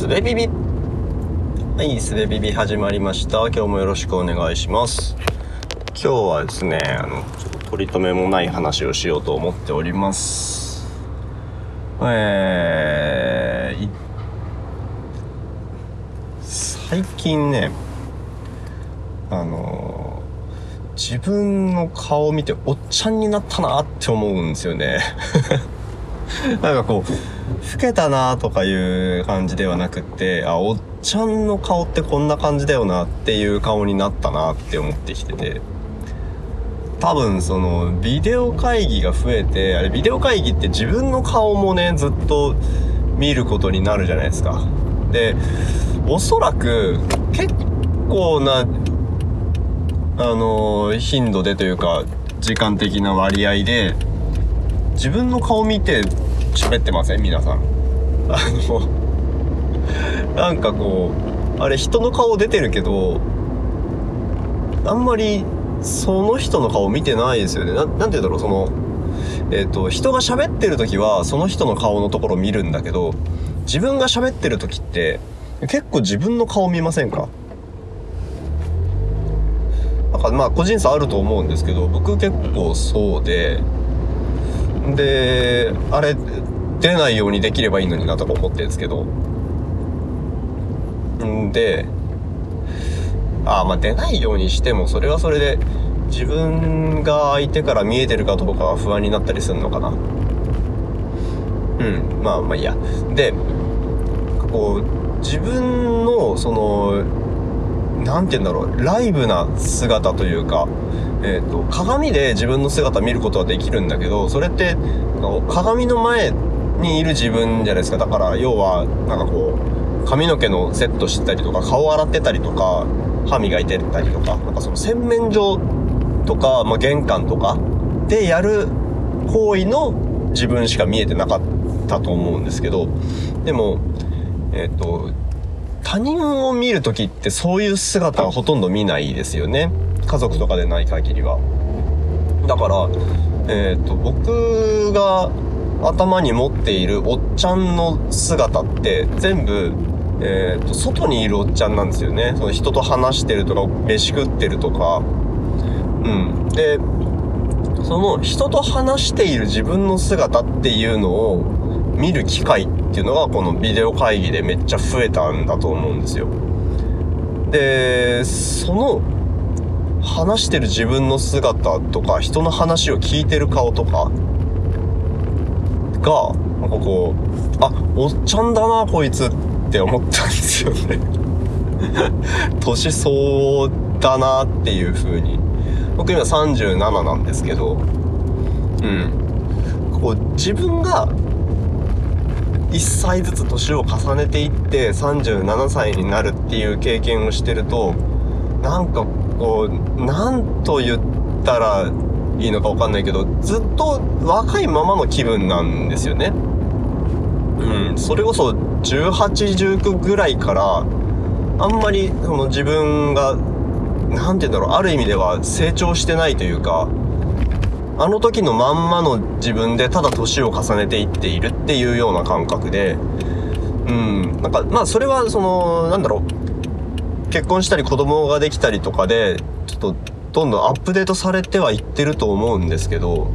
すべビビ。はいすべビビ始まりました。今日もよろしくお願いします。今日はですねあのちょっと取り留めもない話をしようと思っております。えー、最近ねあの自分の顔を見ておっちゃんになったなって思うんですよね。なんかこう老けたなとかいう感じではなくってあおっちゃんの顔ってこんな感じだよなっていう顔になったなって思ってきてて。多分そのビデオ会議が増えてあれビデオ会議って自分の顔もねずっと見ることになるじゃないですか。でおそらく結構なあの頻度でというか時間的な割合で自分の顔見て喋ってません？皆さん。あのなんかこうあれ人の顔出てるけどあんまりその人の顔見てないですよね。ななんて言うんだろう？そのえっ、ー、と人が喋ってる時はその人の顔のところ見るんだけど自分が喋ってる時って結構自分の顔見ませんか？なんかまあ個人差あると思うんですけど僕結構そうでであれ出ないようにできればいいのになとか思ってるんですけど。んでああまあ出ないようにしてもそれはそれで自分が相手から見えてるかどうかは不安になったりするのかな。うんまあまあいいや。でこう自分のその何て言うんだろうライブな姿というかえーと、鏡で自分の姿見ることはできるんだけどそれって鏡の前にいる自分じゃないですかだから要はなんかこう髪の毛のセットしてたりとか顔洗ってたりとか歯磨いてたりとかなんかその洗面所とか、まあ、玄関とかでやる行為の自分しか見えてなかったと思うんですけどでもえっ、ー、と他人を見る時ってそういう姿はほとんど見ないですよね。家族とかでない限りは。だからえっ、ー、と僕が頭に持っているおっちゃんの姿って全部えーと、外にいるおっちゃんなんですよね。その人と話してるとか飯食ってるとか。うん。でその人と話している自分の姿っていうのを見る機会っていうのがこのビデオ会議でめっちゃ増えたんだと思うんですよ。でその話してる自分の姿とか人の話を聞いてる顔とかがなんかこうあおっちゃんだなこいつって思ったんですよね。年相応だなっていう風に。僕今37なんですけど。うん。こう自分が1歳ずつ年を重ねていって37歳になるっていう経験をしてるとなんかこう何と言ったらいいのか分かんないけどずっと若いままの気分なんですよね。うん、それこそ1819ぐらいからあんまりその自分が何て言うんだろうある意味では成長してないというかあの時のまんまの自分でただ年を重ねていっているっていうような感覚でうんなんかまあそれはそのなんだろう結婚したり子供ができたりとかでちょっとどんどんアップデートされてはいってると思うんですけど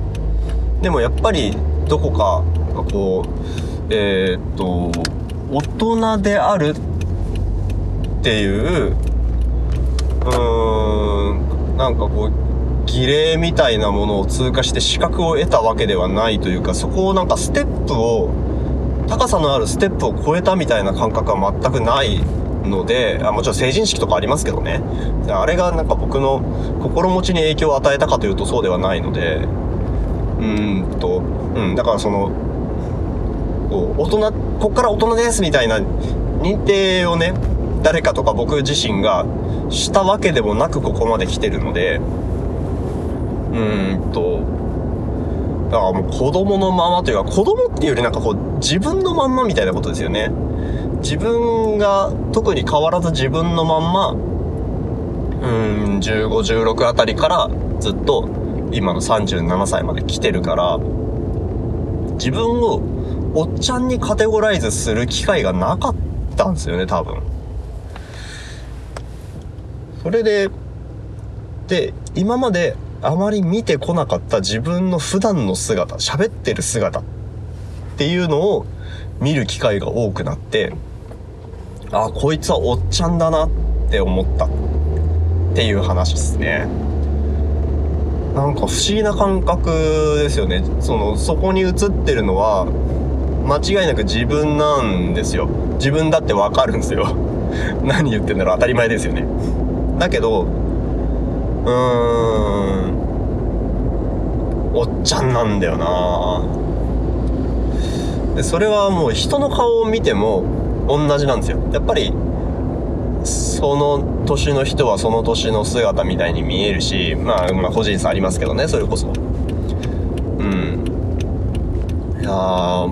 でもやっぱりどこかこうえー、っと大人であるっていううーんなんかこう儀礼みたいなものを通過して資格を得たわけではないというかそこをなんかステップを高さのあるステップを超えたみたいな感覚は全くないのであもちろん成人式とかありますけどねあれがなんか僕の心持ちに影響を与えたかというとそうではないのでうんとうんだからそのこう大人こっから大人ですみたいな認定をね誰かとか僕自身がしたわけでもなくここまで来てるのでうんとだからもう子供のままというか子供っていうよりなんかこう自分のまんまみたいなことですよね。自分が特に変わらず自分のまんまうん1516あたりからずっと今の37歳まで来てるから自分をおっちゃんにカテゴライズする機会がなかったんですよね多分。それでで今まであまり見てこなかった自分の普段の姿喋ってる姿っていうのを見る機会が多くなってあこいつはおっちゃんだなって思ったっていう話ですね。なんか不思議な感覚ですよね。そのそこに映ってるのは間違いなく自分なんですよ。自分だってわかるんですよ。何言ってんだろう。当たり前ですよね。だけどうーんおっちゃんなんだよな。でそれはもう人の顔を見ても同じなんですよ。やっぱりその年の人はその年の姿みたいに見えるし、まあ、まあ個人差ありますけどねそれこそ。うん。いや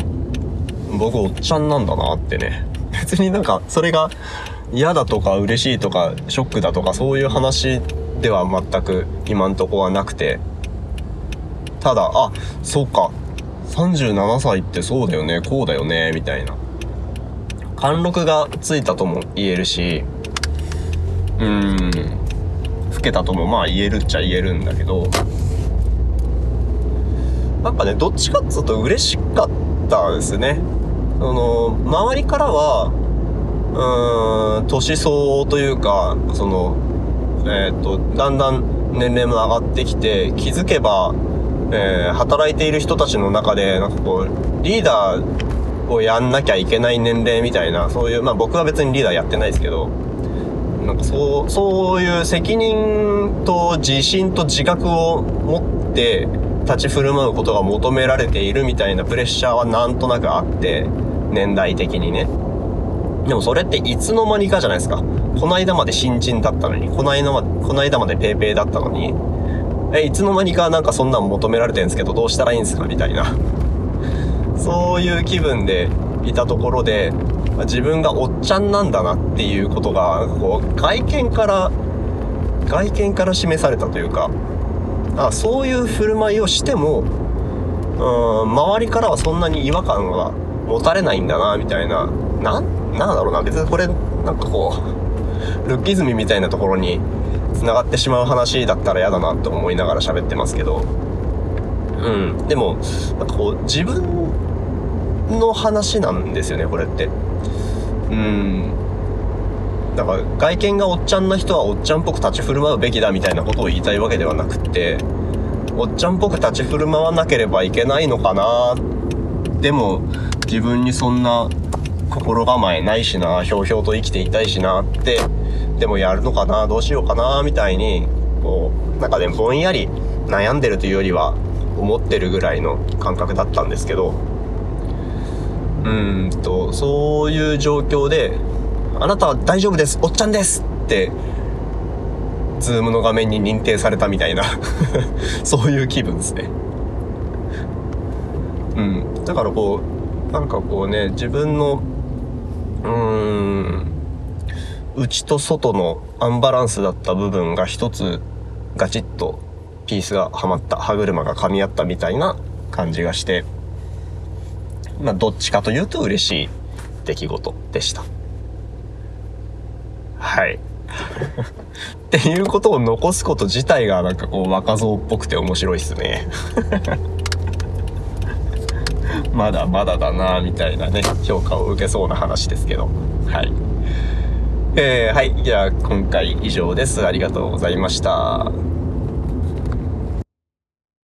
僕おっちゃんなんだなってね。別になんかそれが嫌だとか嬉しいとかショックだとかそういう話では全く今んとこはなくて。ただあそうか。37歳ってそうだよねこうだよねみたいな。貫禄がついたとも言えるしうん老けたともまあ言えるっちゃ言えるんだけどなんかねどっちかっつうと嬉しかったですね。その周りからはうーん年相応というかそのえっ、とだんだん年齢も上がってきて気づけば、えー働いている人たちの中でなんかこうリーダーをやんなきゃいけない年齢みたいなそういうまあ僕は別にリーダーやってないですけどなんかそうそういう責任と自信と自覚を持って立ち振る舞うことが求められているみたいなプレッシャーはなんとなくあって年代的にね。でもそれっていつの間にかじゃないですか。この間まで新人だったのにこの間までこの間までペーペーだったのにえいつの間にかなんかそんなん求められてるんですけどどうしたらいいんですかみたいな。そういう気分でいたところで自分がおっちゃんなんだなっていうことがこう外見から外見から示されたというかあそういう振る舞いをしてもうん周りからはそんなに違和感が持たれないんだなみたいな。ななんだろうな。別にこれなんかこう ルッキズムみたいなところに繋がってしまう話だったら嫌だなと思いながら喋ってますけど。うん。でもなんかこう自分の話なんですよねこれって。うん。だから外見がおっちゃんな人はおっちゃんっぽく立ち振る舞うべきだみたいなことを言いたいわけではなくっておっちゃんっぽく立ち振る舞わなければいけないのかなでも自分にそんな心構えないしなひょうひょうと生きていたいしなってでもやるのかなどうしようかなみたいにこうなんかねぼんやり悩んでるというよりは思ってるぐらいの感覚だったんですけどうんとそういう状況で「あなたは大丈夫ですおっちゃんです!」ってズームの画面に認定されたみたいな そういう気分ですねうんだからこうなんかこうね自分のうーん内と外のアンバランスだった部分が一つガチッとピースがはまった歯車が噛み合ったみたいな感じがしてまあどっちかというと嬉しい出来事でした。はい。っていうことを残すこと自体がなんかこう若造っぽくて面白いっすね。まだまだだなみたいなね評価を受けそうな話ですけど。はい。えー、はい。じゃあ今回以上です。ありがとうございました。